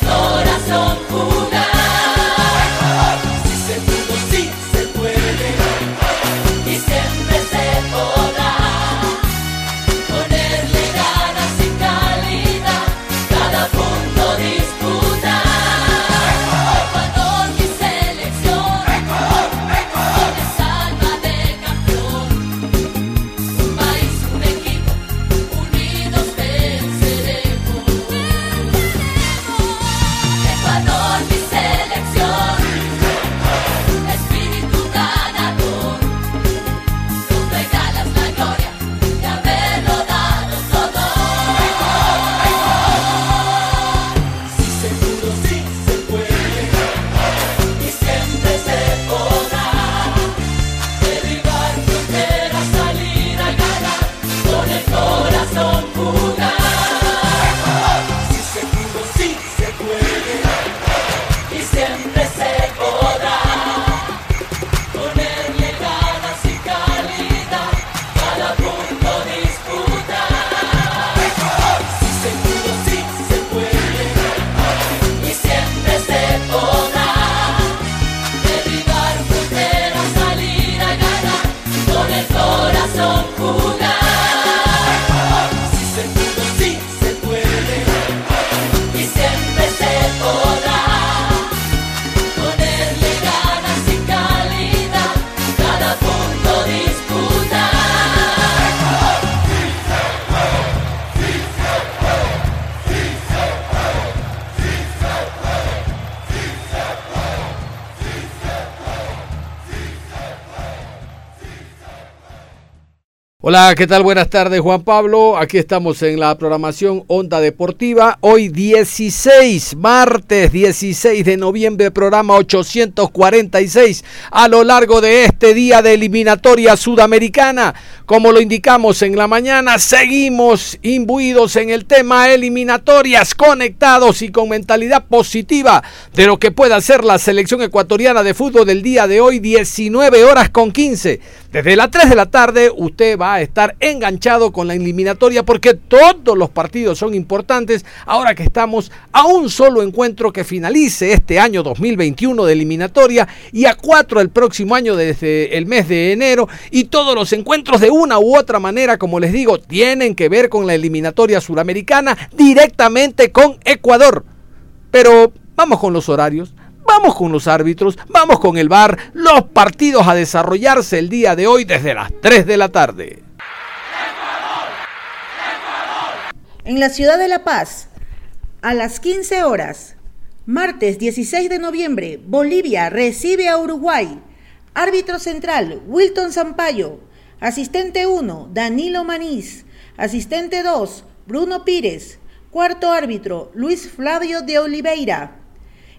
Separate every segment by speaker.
Speaker 1: corazón puro. Hola, ¿qué tal? Buenas tardes, Juan Pablo. Aquí estamos en la programación Onda Deportiva. Hoy 16, martes 16 de noviembre, programa 846. A lo largo de este día de eliminatoria sudamericana, como lo indicamos en la mañana, seguimos imbuidos en el tema eliminatorias, conectados y con mentalidad positiva de lo que pueda ser la selección ecuatoriana de fútbol del día de hoy, 19 horas con 15. Desde las 3 de la tarde, usted va a estar enganchado con la eliminatoria porque todos los partidos son importantes ahora que estamos a un solo encuentro que finalice este año 2021 de eliminatoria y a cuatro el próximo año desde el mes de enero y todos los encuentros de una u otra manera, como les digo, tienen que ver con la eliminatoria suramericana directamente con Ecuador. Pero vamos con los horarios. Vamos con los árbitros, vamos con el VAR, los partidos a desarrollarse el día de hoy desde las 3 de la tarde.
Speaker 2: En la ciudad de La Paz, a las 15 horas, martes 16 de noviembre, Bolivia recibe a Uruguay. Árbitro central, Wilton Zampayo. Asistente 1, Danilo Manís. Asistente 2, Bruno Pírez. Cuarto árbitro, Luis Flavio de Oliveira.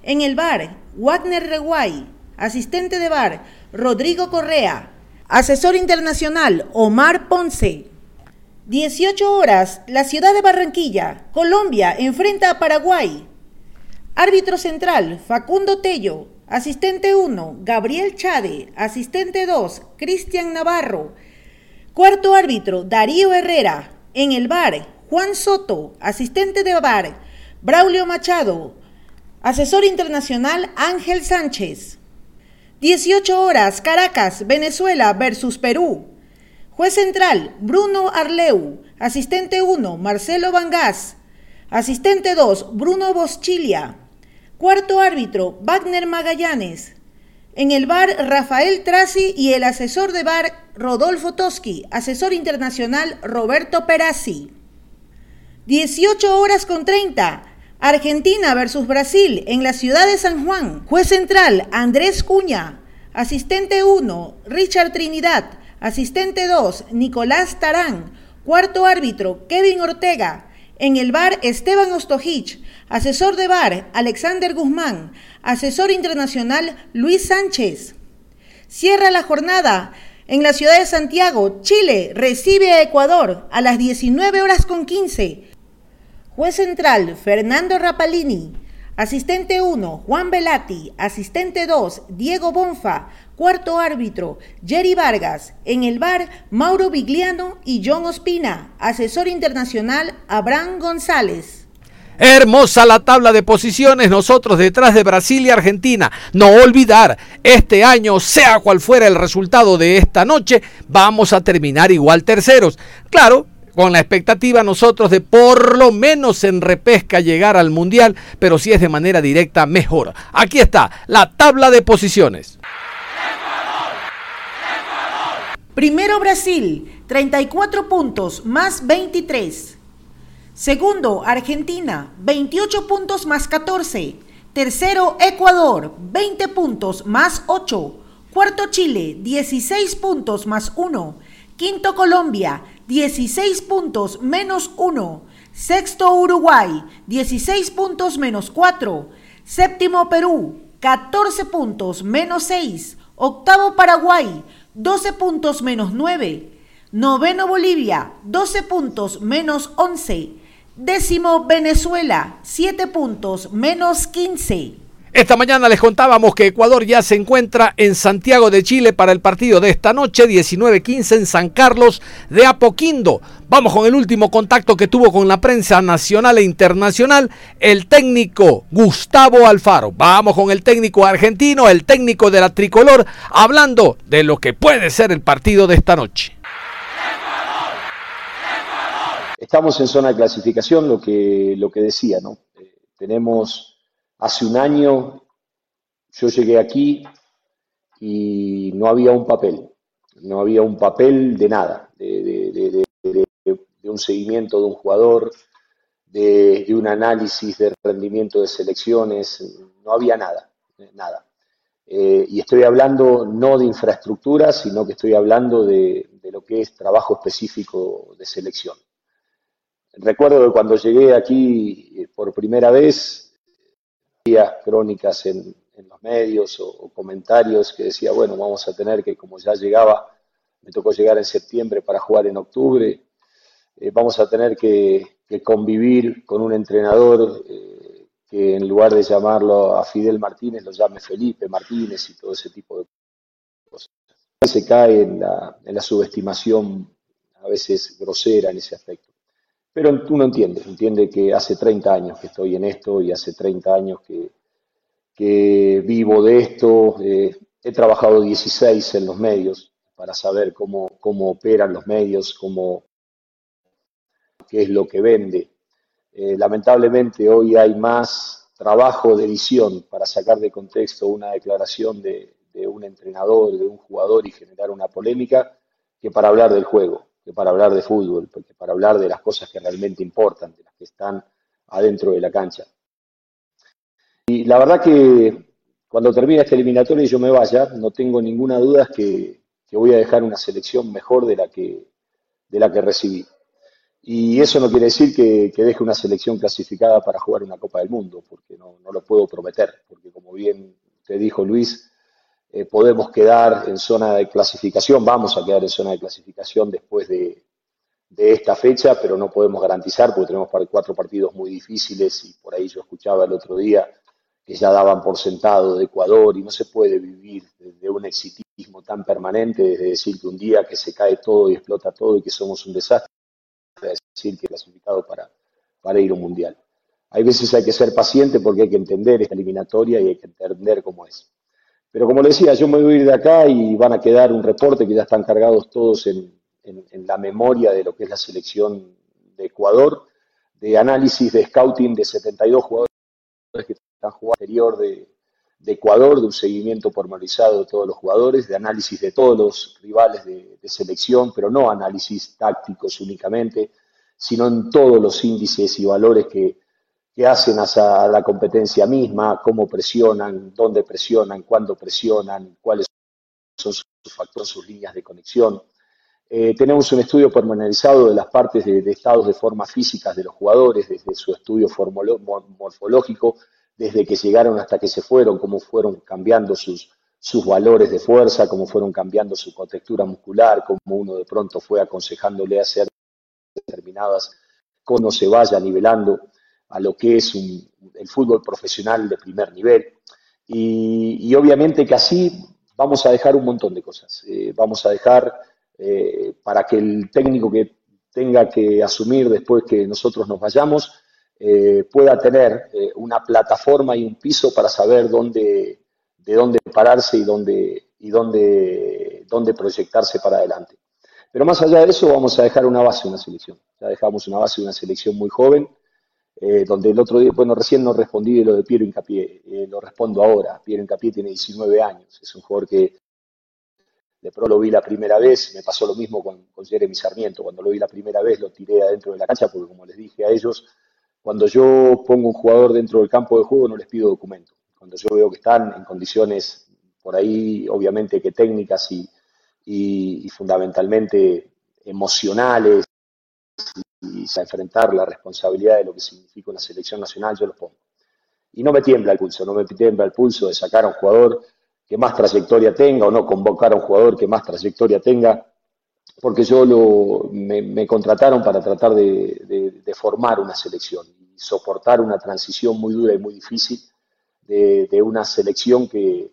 Speaker 2: En el bar, Wagner Reguay. Asistente de bar, Rodrigo Correa. Asesor internacional, Omar Ponce. 18 horas, la ciudad de Barranquilla, Colombia, enfrenta a Paraguay. Árbitro central, Facundo Tello. Asistente 1, Gabriel Chade. Asistente 2, Cristian Navarro. Cuarto árbitro, Darío Herrera. En el bar, Juan Soto. Asistente de bar, Braulio Machado. Asesor internacional Ángel Sánchez. 18 horas, Caracas, Venezuela versus Perú. Juez central, Bruno Arleu. Asistente 1, Marcelo Vangas. Asistente 2, Bruno Boschilia. Cuarto árbitro, Wagner Magallanes. En el bar, Rafael Trasi y el asesor de bar, Rodolfo Toski. Asesor internacional, Roberto Perazzi. 18 horas con 30. Argentina versus Brasil en la ciudad de San Juan. Juez central, Andrés Cuña. Asistente 1, Richard Trinidad. Asistente 2, Nicolás Tarán. Cuarto árbitro, Kevin Ortega. En el bar, Esteban Ostojich. Asesor de bar, Alexander Guzmán. Asesor internacional, Luis Sánchez. Cierra la jornada. En la ciudad de Santiago, Chile recibe a Ecuador a las 19 horas con 15. Juez central, Fernando Rapalini. Asistente 1, Juan Velati. Asistente 2, Diego Bonfa. Cuarto árbitro, Jerry Vargas. En el bar, Mauro Vigliano y John Ospina. Asesor internacional, Abraham González.
Speaker 1: Hermosa la tabla de posiciones, nosotros detrás de Brasil y Argentina. No olvidar, este año, sea cual fuera el resultado de esta noche, vamos a terminar igual terceros. Claro, con la expectativa nosotros de por lo menos en repesca llegar al Mundial, pero si es de manera directa, mejor. Aquí está la tabla de posiciones.
Speaker 2: Primero Brasil, 34 puntos más 23. Segundo Argentina, 28 puntos más 14. Tercero Ecuador, 20 puntos más 8. Cuarto Chile, 16 puntos más 1. Quinto Colombia, 16 puntos menos 1. Sexto Uruguay, 16 puntos menos 4. Séptimo Perú, 14 puntos menos 6. Octavo Paraguay, 12 puntos menos 9. Noveno Bolivia, 12 puntos menos 11. Décimo Venezuela, 7 puntos menos 15.
Speaker 1: Esta mañana les contábamos que Ecuador ya se encuentra en Santiago de Chile para el partido de esta noche, 19-15 en San Carlos de Apoquindo. Vamos con el último contacto que tuvo con la prensa nacional e internacional, el técnico Gustavo Alfaro. Vamos con el técnico argentino, el técnico de la tricolor, hablando de lo que puede ser el partido de esta noche.
Speaker 3: Estamos en zona de clasificación, lo que, lo que decía, ¿no? Eh, tenemos Hace un año yo llegué aquí y no había un papel, no había un papel de nada, de, un seguimiento de un jugador, de, un análisis de rendimiento de selecciones, no había nada, nada. Eh, y estoy hablando no de infraestructura, sino que estoy hablando de, lo que es trabajo específico de selección. Recuerdo que cuando llegué aquí por primera vez, crónicas en, los medios o, comentarios que decía, bueno, vamos a tener que, como ya llegaba, me tocó llegar en septiembre para jugar en octubre, eh, vamos a tener que, convivir con un entrenador eh, que en lugar de llamarlo a Fidel Martínez, lo llame Felipe Martínez y todo ese tipo de cosas. Se cae en la, en la subestimación a veces grosera en ese aspecto. Pero uno entiende, entiende que hace 30 años que estoy en esto y hace 30 años que, vivo de esto. Eh, he trabajado 16 en los medios para saber cómo, operan los medios, cómo, qué es lo que vende. Eh, lamentablemente hoy hay más trabajo de edición para sacar de contexto una declaración de, de un entrenador, de un jugador y generar una polémica que para hablar del juego para hablar de fútbol, porque para hablar de las cosas que realmente importan, de las que están adentro de la cancha. Y la verdad que cuando termine este eliminatorio y yo me vaya, no tengo ninguna duda que, que voy a dejar una selección mejor de la que, de la que recibí. Y eso no quiere decir que, que, deje una selección clasificada para jugar una Copa del Mundo, porque no, no lo puedo prometer, porque como bien te dijo Luis, eh, podemos quedar en zona de clasificación, vamos a quedar en zona de clasificación después de, esta fecha, pero no podemos garantizar porque tenemos cuatro partidos muy difíciles y por ahí yo escuchaba el otro día que ya daban por sentado de Ecuador y no se puede vivir de un exitismo tan permanente, desde decir que un día que se cae todo y explota todo y que somos un desastre, decir que clasificado para, para ir a un mundial. Hay veces hay que ser paciente porque hay que entender esta eliminatoria y hay que entender cómo es. Pero como le decía, yo me voy a ir de acá y van a quedar un reporte que ya están cargados todos en, la memoria de lo que es la selección de Ecuador, de análisis de scouting de 72 jugadores que están jugando anterior de, Ecuador, de un seguimiento pormenorizado de todos los jugadores, de análisis de todos los rivales de, de selección, pero no análisis tácticos únicamente, sino en todos los índices y valores que, que hacen a la competencia misma, cómo presionan, dónde presionan, cuándo presionan, cuáles son sus factores, sus líneas de conexión. Eh, tenemos un estudio pormenorizado de las partes de, estados de forma físicas de los jugadores, desde su estudio morfológico, desde que llegaron hasta que se fueron, cómo fueron cambiando sus, sus valores de fuerza, cómo fueron cambiando su contextura muscular, cómo uno de pronto fue aconsejándole hacer determinadas, cómo se vaya nivelando a lo que es el fútbol profesional de primer nivel. Y, obviamente que así vamos a dejar un montón de cosas. Eh, vamos a dejar eh, para que el técnico que tenga que asumir después que nosotros nos vayamos eh, pueda tener una plataforma y un piso para saber dónde, de dónde pararse y dónde, y dónde, dónde proyectarse para adelante. Pero más allá de eso, vamos a dejar una base, una selección. Ya dejamos una base una selección muy joven, eh, donde el otro día, bueno, recién no respondí de lo de Piero Incapié, eh, lo respondo ahora. Piero Incapié tiene 19 años, es un jugador que de pro lo vi la primera vez, me pasó lo mismo con, con Jeremy Sarmiento, cuando lo vi la primera vez lo tiré adentro de la cancha, porque como les dije a ellos, cuando yo pongo un jugador dentro del campo de juego no les pido documento. Cuando yo veo que están en condiciones por ahí, obviamente que técnicas y, y fundamentalmente emocionales y a enfrentar la responsabilidad de lo que significa una selección nacional, yo lo pongo. Y no me tiembla el pulso, no me tiembla el pulso de sacar a un jugador que más trayectoria tenga o no convocar a un jugador que más trayectoria tenga, porque yo lo, me, contrataron para tratar de, formar una selección y soportar una transición muy dura y muy difícil de, una selección que,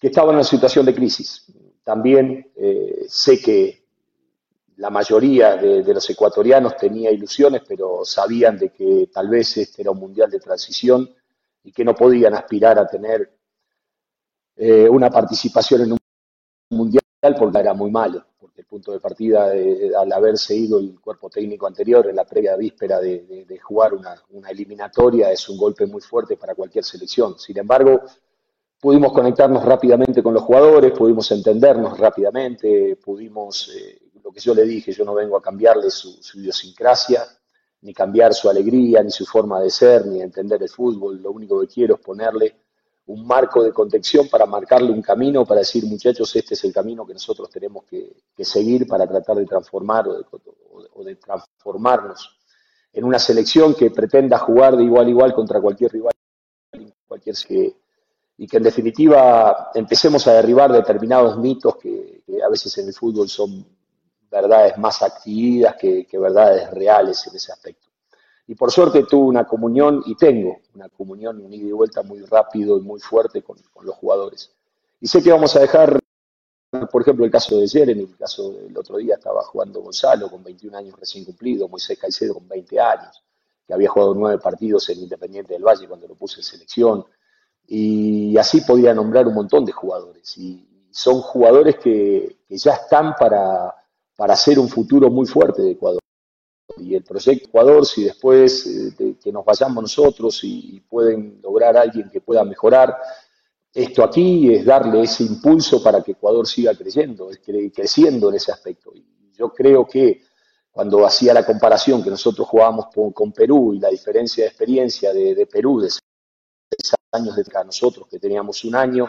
Speaker 3: estaba en una situación de crisis. También eh, sé que la mayoría de, los ecuatorianos tenía ilusiones, pero sabían de que tal vez este era un mundial de transición y que no podían aspirar a tener eh, una participación en un mundial porque era muy malo, porque el punto de partida, al haberse ido el cuerpo técnico anterior en la previa víspera de, jugar una, eliminatoria, es un golpe muy fuerte para cualquier selección. Sin embargo, pudimos conectarnos rápidamente con los jugadores, pudimos entendernos rápidamente, pudimos eh, lo que yo le dije, yo no vengo a cambiarle su, idiosincrasia, ni cambiar su alegría, ni su forma de ser, ni entender el fútbol, lo único que quiero es ponerle un marco de contención para marcarle un camino, para decir, muchachos, este es el camino que nosotros tenemos que, seguir para tratar de transformar o de, transformarnos en una selección que pretenda jugar de igual a igual contra cualquier rival, cualquier que, y que en definitiva empecemos a derribar determinados mitos que, a veces en el fútbol son verdades más activadas que, verdades reales en ese aspecto. Y por suerte tuve una comunión, y tengo una comunión, un ida y vuelta muy rápido y muy fuerte con, los jugadores. Y sé que vamos a dejar, por ejemplo, el caso de Jeremy, el caso del otro día estaba jugando Gonzalo con 21 años recién cumplido, Moisés Caicedo con 20 años, que había jugado nueve partidos en Independiente del Valle cuando lo puse en selección. Y así podía nombrar un montón de jugadores. Y son jugadores que ya están para, para hacer un futuro muy fuerte de Ecuador y el proyecto Ecuador, si después eh, de que nos vayamos nosotros y, pueden lograr alguien que pueda mejorar, esto aquí es darle ese impulso para que Ecuador siga creyendo, creciendo en ese aspecto. Y yo creo que cuando hacía la comparación que nosotros jugábamos con, Perú y la diferencia de experiencia de, Perú de seis años de acá, nosotros que teníamos un año,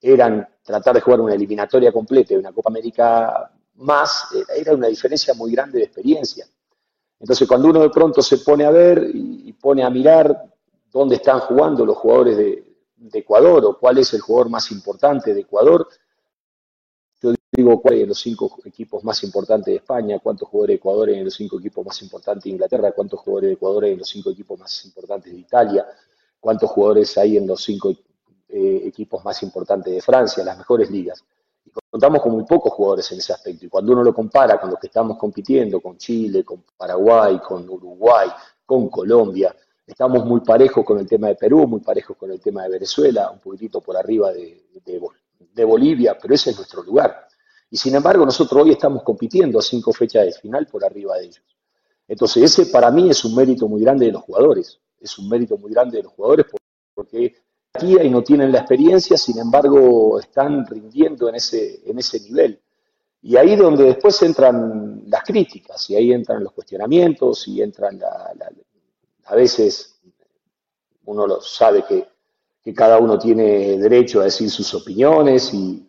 Speaker 3: eran tratar de jugar una eliminatoria completa de una Copa América más, era una diferencia muy grande de experiencia. Entonces, cuando uno de pronto se pone a ver y, pone a mirar dónde están jugando los jugadores de, Ecuador o cuál es el jugador más importante de Ecuador, yo digo cuáles son los cinco equipos más importantes de España, cuántos jugadores de Ecuador en los cinco equipos más importantes de Inglaterra, cuántos jugadores de Ecuador en los cinco equipos más importantes de Italia, cuántos jugadores hay en los cinco eh, equipos más importantes de Francia, las mejores ligas contamos con muy pocos jugadores en ese aspecto. Y cuando uno lo compara con los que estamos compitiendo, con Chile, con Paraguay, con Uruguay, con Colombia, estamos muy parejos con el tema de Perú, muy parejos con el tema de Venezuela, un poquitito por arriba de, Bolivia, pero ese es nuestro lugar. Y sin embargo, nosotros hoy estamos compitiendo a cinco fechas de final por arriba de ellos. Entonces, ese para mí es un mérito muy grande de los jugadores. Es un mérito muy grande de los jugadores porque y no tienen la experiencia, sin embargo están rindiendo en ese, en ese nivel. Y ahí donde después entran las críticas, y ahí entran los cuestionamientos, y entran a veces uno lo sabe que, cada uno tiene derecho a decir sus opiniones, y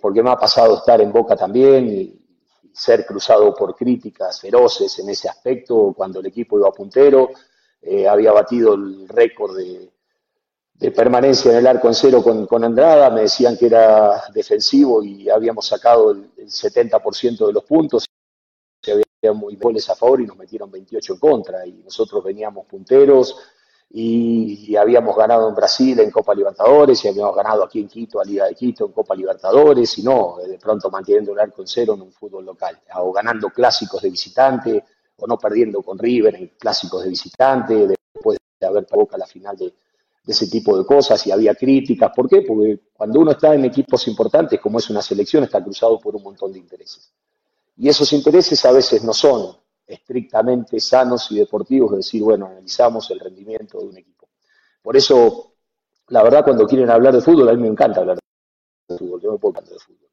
Speaker 3: porque me ha pasado estar en Boca también y, ser cruzado por críticas feroces en ese aspecto cuando el equipo iba a puntero eh, había batido el récord de, permanencia en el arco en cero con, Andrada, me decían que era defensivo y habíamos sacado el, 70% de los puntos, había muy goles a favor y nos metieron 28 en contra, y nosotros veníamos punteros y, habíamos ganado en Brasil en Copa Libertadores y habíamos ganado aquí en Quito, a Liga de Quito en Copa Libertadores, y no, de pronto manteniendo el arco en cero en un fútbol local, o ganando clásicos de visitante, o no perdiendo con River en clásicos de visitante, después de haber boca la final de, ese tipo de cosas y había críticas. ¿Por qué? Porque cuando uno está en equipos importantes, como es una selección, está cruzado por un montón de intereses. Y esos intereses a veces no son estrictamente sanos y deportivos, es decir, bueno, analizamos el rendimiento de un equipo. Por eso, la verdad, cuando quieren hablar de fútbol, a mí me encanta hablar de fútbol, yo me puedo hablar de fútbol.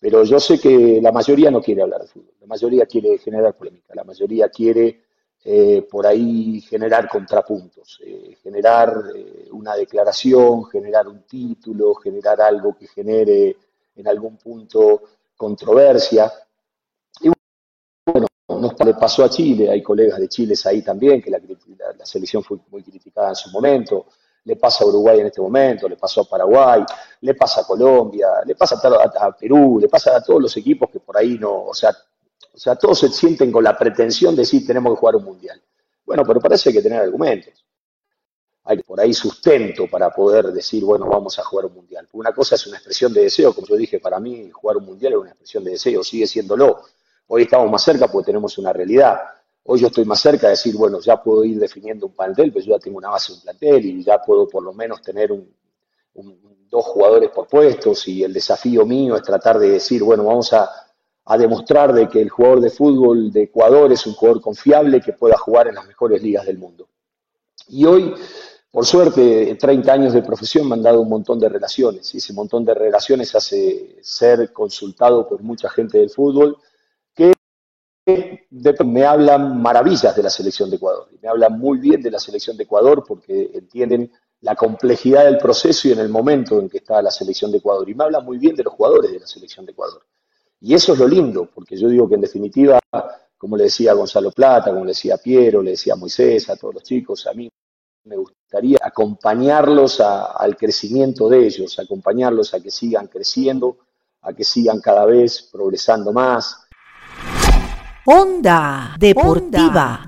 Speaker 3: Pero yo sé que la mayoría no quiere hablar de fútbol, la mayoría quiere generar polémica, la mayoría quiere eh, por ahí generar contrapuntos, eh, generar eh, una declaración, generar un título, generar algo que genere en algún punto controversia. Y bueno, nos pasó a Chile, hay colegas de Chile ahí también, que la, la selección fue muy criticada en su momento le pasa a Uruguay en este momento, le pasó a Paraguay, le pasa a Colombia, le pasa a, Perú, le pasa a todos los equipos que por ahí no, o sea, o sea, todos se sienten con la pretensión de decir tenemos que jugar un mundial. Bueno, pero parece que tener argumentos. Hay por ahí sustento para poder decir, bueno, vamos a jugar un mundial. Una cosa es una expresión de deseo, como yo dije, para mí jugar un mundial es una expresión de deseo, sigue siéndolo. Hoy estamos más cerca porque tenemos una realidad. Hoy yo estoy más cerca de decir, bueno, ya puedo ir definiendo un plantel, pues yo ya tengo una base de un plantel y ya puedo por lo menos tener un, dos jugadores por puestos y el desafío mío es tratar de decir, bueno, vamos a, demostrar de que el jugador de fútbol de Ecuador es un jugador confiable que pueda jugar en las mejores ligas del mundo. Y hoy, por suerte, 30 años de profesión me han dado un montón de relaciones y ese montón de relaciones hace ser consultado por mucha gente del fútbol me hablan maravillas de la selección de Ecuador. Me hablan muy bien de la selección de Ecuador porque entienden la complejidad del proceso y en el momento en que está la selección de Ecuador. Y me habla muy bien de los jugadores de la selección de Ecuador. Y eso es lo lindo, porque yo digo que en definitiva, como le decía a Gonzalo Plata, como le decía a Piero, le decía a Moisés, a todos los chicos, a mí me gustaría acompañarlos al crecimiento de ellos, acompañarlos a que sigan creciendo, a que sigan cada vez progresando más.
Speaker 2: Onda Deportiva.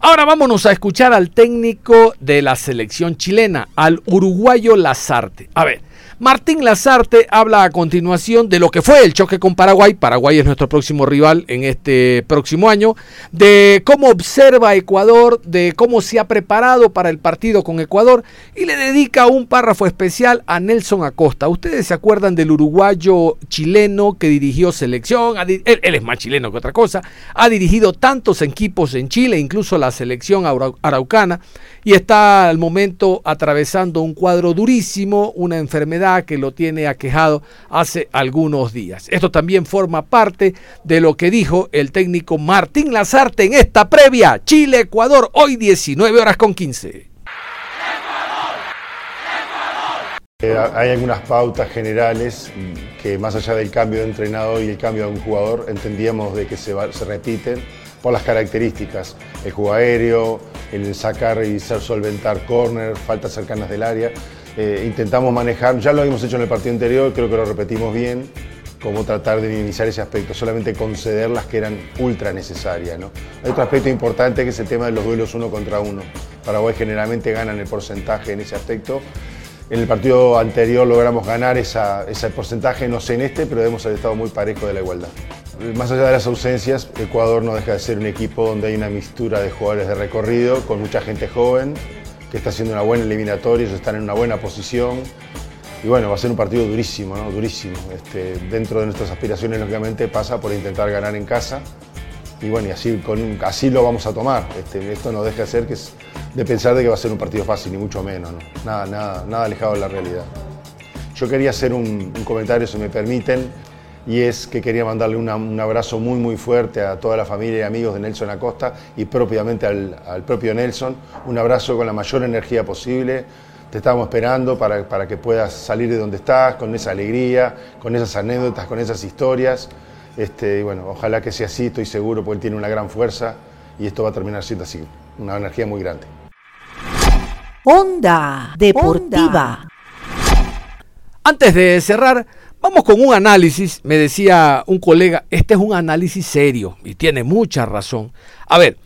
Speaker 1: Ahora vámonos a escuchar al técnico de la selección chilena, al uruguayo Lazarte. A ver, Martín Lazarte habla a continuación de lo que fue el choque con Paraguay. Paraguay es nuestro próximo rival en este próximo año. De cómo observa Ecuador, de cómo se ha preparado para el partido con Ecuador. Y le dedica un párrafo especial a Nelson Acosta. Ustedes se acuerdan del uruguayo chileno que dirigió selección. Él, es más chileno que otra cosa. Ha dirigido tantos equipos en Chile, incluso la selección araucana. Y está al momento atravesando un cuadro durísimo, una enfermedad que lo tiene aquejado hace algunos días. Esto también forma parte de lo que dijo el técnico Martín Lazarte en esta previa Chile-Ecuador, hoy 19 horas con 15.
Speaker 4: Eh, hay algunas pautas generales que más allá del cambio de entrenador y el cambio de un jugador, entendíamos de que se, se repiten por las características, el juego aéreo, el sacar y ser solventar corner, faltas cercanas del área. Eh, intentamos manejar, ya lo habíamos hecho en el partido anterior, creo que lo repetimos bien, cómo tratar de minimizar ese aspecto, solamente conceder las que eran ultra necesarias. ¿no? Hay otro aspecto importante que es el tema de los duelos uno contra uno. Paraguay generalmente ganan el porcentaje en ese aspecto. En el partido anterior logramos ganar ese porcentaje, no sé en este, pero hemos estado muy parejo de la igualdad. Más allá de las ausencias, Ecuador no deja de ser un equipo donde hay una mixtura de jugadores de recorrido, con mucha gente joven, que está haciendo una buena eliminatoria, ellos están en una buena posición. Y bueno, va a ser un partido durísimo, ¿no? Durísimo. Este, dentro de nuestras aspiraciones, lógicamente, pasa por intentar ganar en casa. Y bueno, así, con, así lo vamos a tomar. Este, esto no deja de ser que de pensar de que va a ser un partido fácil, ni mucho menos. ¿no? Nada, nada, nada alejado de la realidad. Yo quería hacer un comentario, si me permiten, y es que quería mandarle un abrazo muy muy fuerte a toda la familia y amigos de Nelson Acosta y propiamente al, propio Nelson. Un abrazo con la mayor energía posible. Te estamos esperando para, para, que puedas salir de donde estás, con esa alegría, con esas anécdotas, con esas historias. Este, y bueno, ojalá que sea así, estoy seguro, porque él tiene una gran fuerza y esto va a terminar siendo así, una energía muy grande.
Speaker 2: Onda Deportiva.
Speaker 1: Antes de cerrar, Vamos con un análisis, me decía un colega, este es un análisis serio y tiene mucha razón. A ver,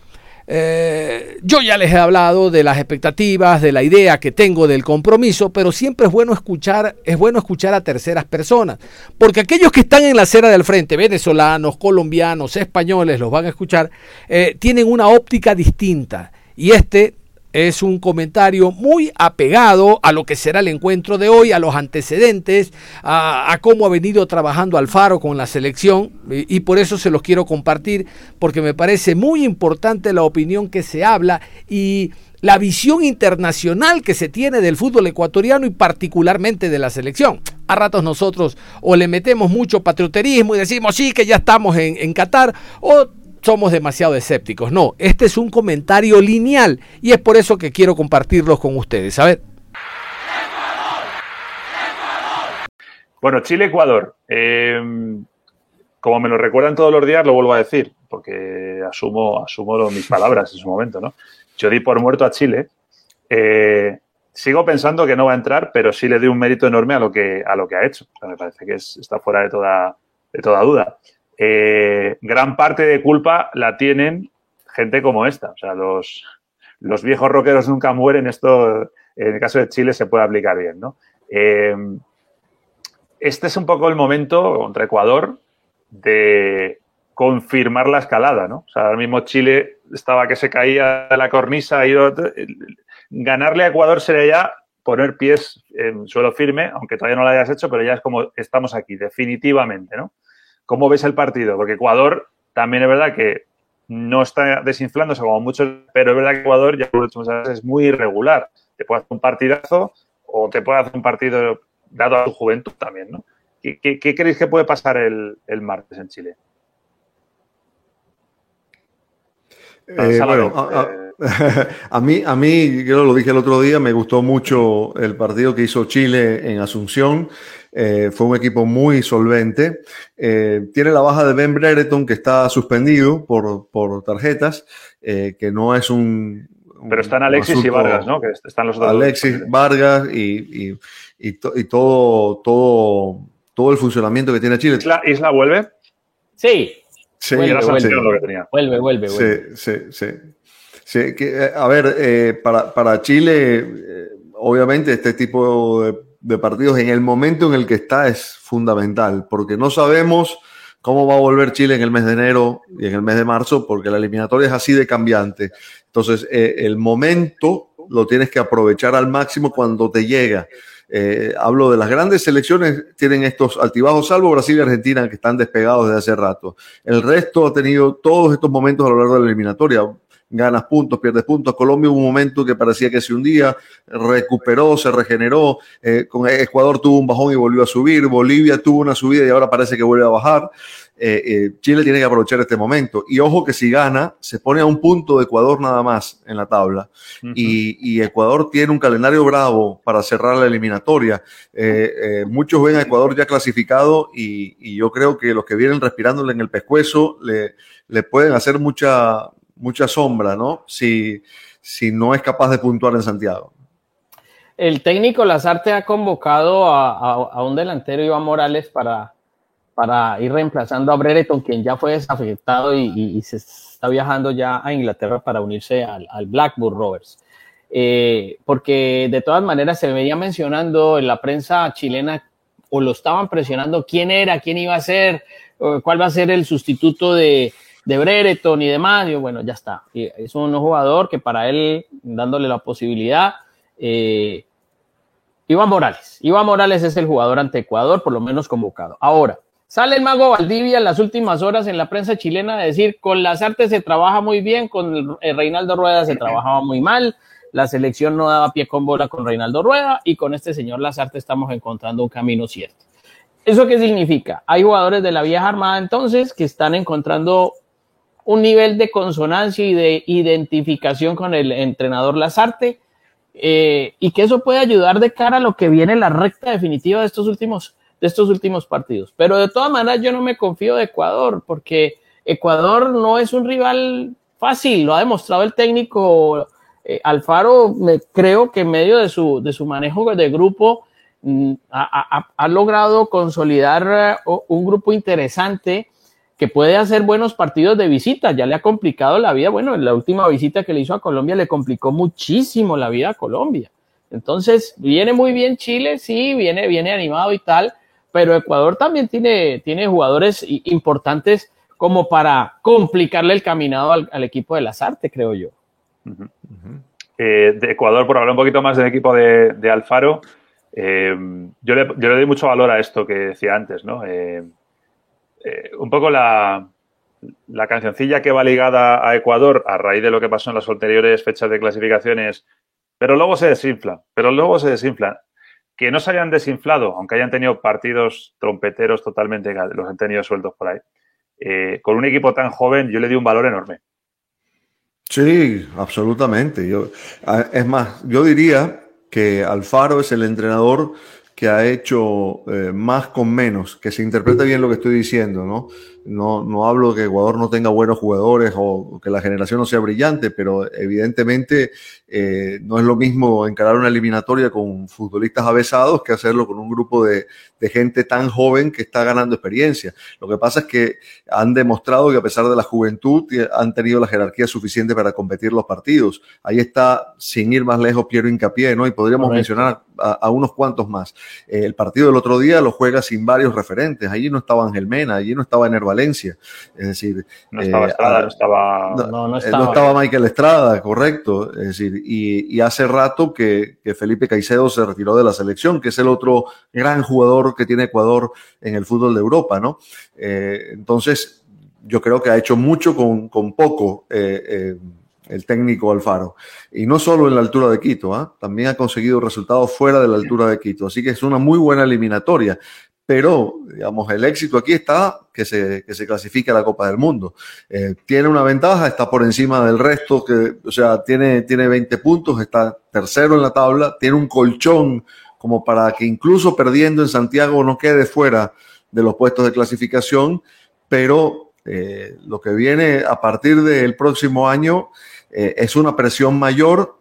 Speaker 1: eh, yo ya les he hablado de las expectativas, de la idea que tengo del compromiso, pero siempre es bueno escuchar, es bueno escuchar a terceras personas, porque aquellos que están en la acera del frente, venezolanos, colombianos, españoles, los van a escuchar, eh, tienen una óptica distinta. Y este es un comentario muy apegado a lo que será el encuentro de hoy, a los antecedentes, a, cómo ha venido trabajando Alfaro con la selección y, por eso se los quiero compartir porque me parece muy importante la opinión que se habla y la visión internacional que se tiene del fútbol ecuatoriano y particularmente de la selección. A ratos nosotros o le metemos mucho patrioterismo y decimos sí que ya estamos en, en Qatar o somos demasiado escépticos. No, este es un comentario lineal y es por eso que quiero compartirlos con ustedes. A ver.
Speaker 5: Bueno, Chile-Ecuador. Em, como me lo recuerdan todos los días, lo vuelvo a decir, porque asumo, asumo mis palabras en su momento, ¿no? Yo di por muerto a Chile. Eh, sigo pensando que no va a entrar, pero sí le doy un mérito enorme a lo que, a lo que ha hecho. me parece que está fuera de toda, de toda duda. Eh, gran parte de culpa la tienen gente como esta. O sea, los, viejos rockeros nunca mueren. Esto, en el caso de Chile, se puede aplicar bien, ¿no? Eh, este es un poco el momento contra Ecuador de confirmar la escalada, ¿no? O sea, ahora mismo Chile estaba que se caía de la cornisa y ganarle a Ecuador sería ya poner pies en suelo firme, aunque todavía no lo hayas hecho, pero ya es como estamos aquí, definitivamente, ¿no? ¿Cómo ves el partido? Porque Ecuador también es verdad que no está desinflándose como muchos, pero es verdad que Ecuador, ya lo he dicho muchas veces, es muy irregular. Te puede hacer un partidazo o te puede hacer un partido dado a tu juventud también, ¿no? ¿Qué, creéis que puede pasar el, martes en Chile?
Speaker 6: Eh, bueno, a mí, a mí, yo lo dije el otro día, me gustó mucho el partido que hizo Chile en Asunción. Eh, fue un equipo muy solvente. Eh, tiene la baja de Ben Brereton, que está suspendido por, por tarjetas, eh, que no es un.
Speaker 5: Pero están Alexis y Vargas, ¿no? Que están los
Speaker 6: Alexis, Vargas y, y, y, todo, todo, todo el funcionamiento que tiene Chile.
Speaker 5: ¿Isla, Isla vuelve?
Speaker 7: Sí.
Speaker 6: Sí,
Speaker 7: vuelve,
Speaker 5: vuelve.
Speaker 7: vuelve, vuelve, vuelve.
Speaker 6: Sí, sí, sí. Que, a ver, para, para Chile, obviamente este tipo de partidos en el momento en el que está es fundamental, porque no sabemos cómo va a volver Chile en el mes de enero y en el mes de marzo, porque la eliminatoria es así de cambiante. Entonces, eh, el momento lo tienes que aprovechar al máximo cuando te llega. Eh, hablo de las grandes selecciones, tienen estos altibajos, salvo Brasil y Argentina, que están despegados desde hace rato. El resto ha tenido todos estos momentos a lo largo de la eliminatoria ganas puntos, pierdes puntos. Colombia hubo un momento que parecía que se hundía, recuperó, se regeneró. Eh, con Ecuador tuvo un bajón y volvió a subir. Bolivia tuvo una subida y ahora parece que vuelve a bajar. Eh, eh, Chile tiene que aprovechar este momento. Y ojo que si gana, se pone a un punto de Ecuador nada más en la tabla. y, Ecuador tiene un calendario bravo para cerrar la eliminatoria. muchos ven a Ecuador ya clasificado y, yo creo que los que vienen respirándole en el pescuezo le, le pueden hacer mucha, mucha sombra, ¿no? Si, si no es capaz de puntuar en Santiago.
Speaker 7: El técnico Lazarte ha convocado a, un delantero, Iván Morales, para, para ir reemplazando a Brereton, quien ya fue desafectado y, se está viajando ya a Inglaterra para unirse al, Blackburn Rovers. Eh, porque de todas maneras se venía mencionando en la prensa chilena o lo estaban presionando quién era, quién iba a ser, cuál va a ser el sustituto de, de Brereton y demás, y bueno, ya está. es un jugador que para él, dándole la posibilidad, eh, Iván Morales. Iván Morales es el jugador ante Ecuador, por lo menos convocado. Ahora, sale el mago Valdivia en las últimas horas en la prensa chilena a decir, con las artes se trabaja muy bien, con el Reinaldo Rueda se trabajaba muy mal, la selección no daba pie con bola con Reinaldo Rueda y con este señor Lazarte estamos encontrando un camino cierto. ¿Eso qué significa? Hay jugadores de la vieja armada entonces que están encontrando un nivel de consonancia y de identificación con el entrenador Lazarte eh, y que eso puede ayudar de cara a lo que viene la recta definitiva de estos últimos de estos últimos partidos. Pero de todas maneras yo no me confío de Ecuador porque Ecuador no es un rival fácil, lo ha demostrado el técnico eh, Alfaro, me, creo que en medio de su, de su manejo de grupo mm, ha, ha, logrado consolidar uh, un grupo interesante que puede hacer buenos partidos de visita, ya le ha complicado la vida, bueno, en la última visita que le hizo a Colombia le complicó muchísimo la vida a Colombia. Entonces, viene muy bien Chile, sí, viene, viene animado y tal, pero Ecuador también tiene, tiene jugadores importantes como para complicarle el caminado al, equipo de las artes, creo yo.
Speaker 5: Eh, de Ecuador, por hablar un poquito más del equipo de, Alfaro, eh, yo, le, yo, le, doy mucho valor a esto que decía antes, ¿no? Eh, eh, un poco la, la cancioncilla que va ligada a Ecuador a raíz de lo que pasó en las anteriores fechas de clasificaciones, pero luego se desinfla, pero luego se desinfla. Que no se hayan desinflado, aunque hayan tenido partidos trompeteros totalmente, los han tenido sueltos por ahí, eh, con un equipo tan joven yo le di un valor enorme.
Speaker 6: Sí, absolutamente. Yo, es más, yo diría que Alfaro es el entrenador que ha hecho eh, más con menos, que se interprete bien lo que estoy diciendo, ¿no? No, no hablo de que Ecuador no tenga buenos jugadores o que la generación no sea brillante, pero evidentemente eh, no es lo mismo encarar una eliminatoria con futbolistas avesados que hacerlo con un grupo de, de, gente tan joven que está ganando experiencia. Lo que pasa es que han demostrado que a pesar de la juventud han tenido la jerarquía suficiente para competir los partidos. Ahí está, sin ir más lejos, Piero Incapié, ¿no? Y podríamos mencionar a, unos cuantos más. Eh, el partido del otro día lo juega sin varios referentes. Allí no estaba Ángel Mena, allí no estaba Enerva Valencia. Es decir,
Speaker 5: no estaba Estrada, no estaba.
Speaker 6: No, estaba. Michael Estrada, correcto. Es decir, y, hace rato que, Felipe Caicedo se retiró de la selección, que es el otro gran jugador que tiene Ecuador en el fútbol de Europa, ¿no? Eh, entonces, yo creo que ha hecho mucho con, poco. Eh, eh, el técnico Alfaro. Y no solo en la altura de Quito, ¿ah? también ha conseguido resultados fuera de la altura de Quito. Así que es una muy buena eliminatoria pero digamos, el éxito aquí está que se, que se clasifique a la Copa del Mundo. Eh, tiene una ventaja, está por encima del resto, que, o sea, tiene, tiene 20 puntos, está tercero en la tabla, tiene un colchón como para que incluso perdiendo en Santiago no quede fuera de los puestos de clasificación, pero eh, lo que viene a partir del próximo año eh, es una presión mayor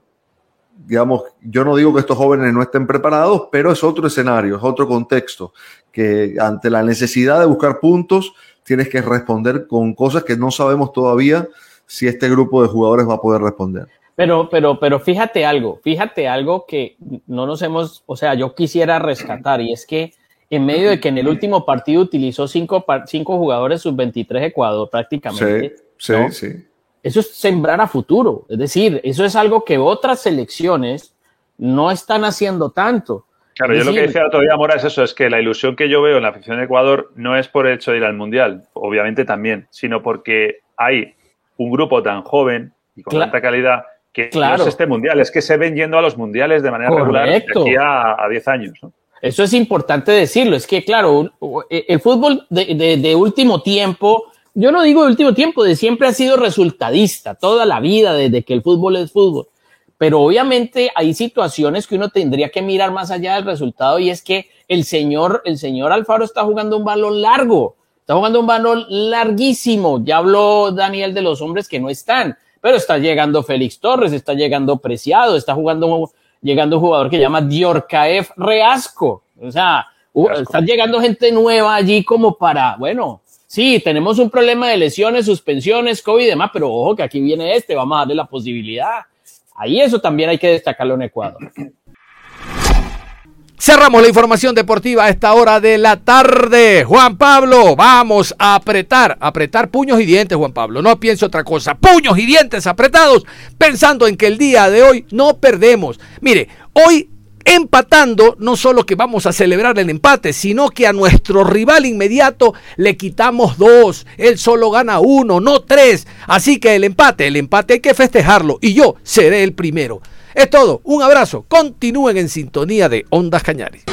Speaker 6: digamos, yo no digo que estos jóvenes no estén preparados, pero es otro escenario, es otro contexto, que ante la necesidad de buscar puntos, tienes que responder con cosas que no sabemos todavía si este grupo de jugadores va a poder responder.
Speaker 7: Pero, pero, pero fíjate algo, fíjate algo que no nos hemos, o sea, yo quisiera rescatar y es que en medio de que en el último partido utilizó cinco, cinco jugadores sub-23 Ecuador prácticamente.
Speaker 6: Sí, sí, sí
Speaker 7: eso es sembrar a futuro. Es decir, eso es algo que otras selecciones no están haciendo tanto.
Speaker 5: Claro, yo lo que decía todavía Mora es eso, es que la ilusión que yo veo en la afición de Ecuador no es por el hecho de ir al Mundial, obviamente también, sino porque hay un grupo tan joven y con tanta calidad que no es este Mundial, es que se ven yendo a los Mundiales de manera regular de aquí a 10 años.
Speaker 7: Eso es importante decirlo, es que claro, el fútbol de último tiempo yo no digo de último tiempo, de siempre ha sido resultadista, toda la vida, desde que el fútbol es fútbol. Pero obviamente hay situaciones que uno tendría que mirar más allá del resultado y es que el señor, el señor Alfaro está jugando un balón largo, está jugando un balón larguísimo. Ya habló Daniel de los hombres que no están, pero está llegando Félix Torres, está llegando Preciado, está jugando, llegando un jugador que se llama Diorcaef Reasco. O sea, está llegando gente nueva allí como para, bueno, sí, tenemos un problema de lesiones, suspensiones, COVID y demás, pero ojo que aquí viene este, vamos a darle la posibilidad. Ahí eso también hay que destacarlo en Ecuador.
Speaker 1: Cerramos la información deportiva a esta hora de la tarde. Juan Pablo, vamos a apretar, apretar puños y dientes, Juan Pablo. No piense otra cosa. Puños y dientes apretados, pensando en que el día de hoy no perdemos. Mire, hoy empatando, no solo que vamos a celebrar el empate, sino que a nuestro rival inmediato le quitamos dos. Él solo gana uno, no tres. Así que el empate, el empate hay que festejarlo y yo seré el primero. Es todo, un abrazo. Continúen en sintonía de Ondas Cañares.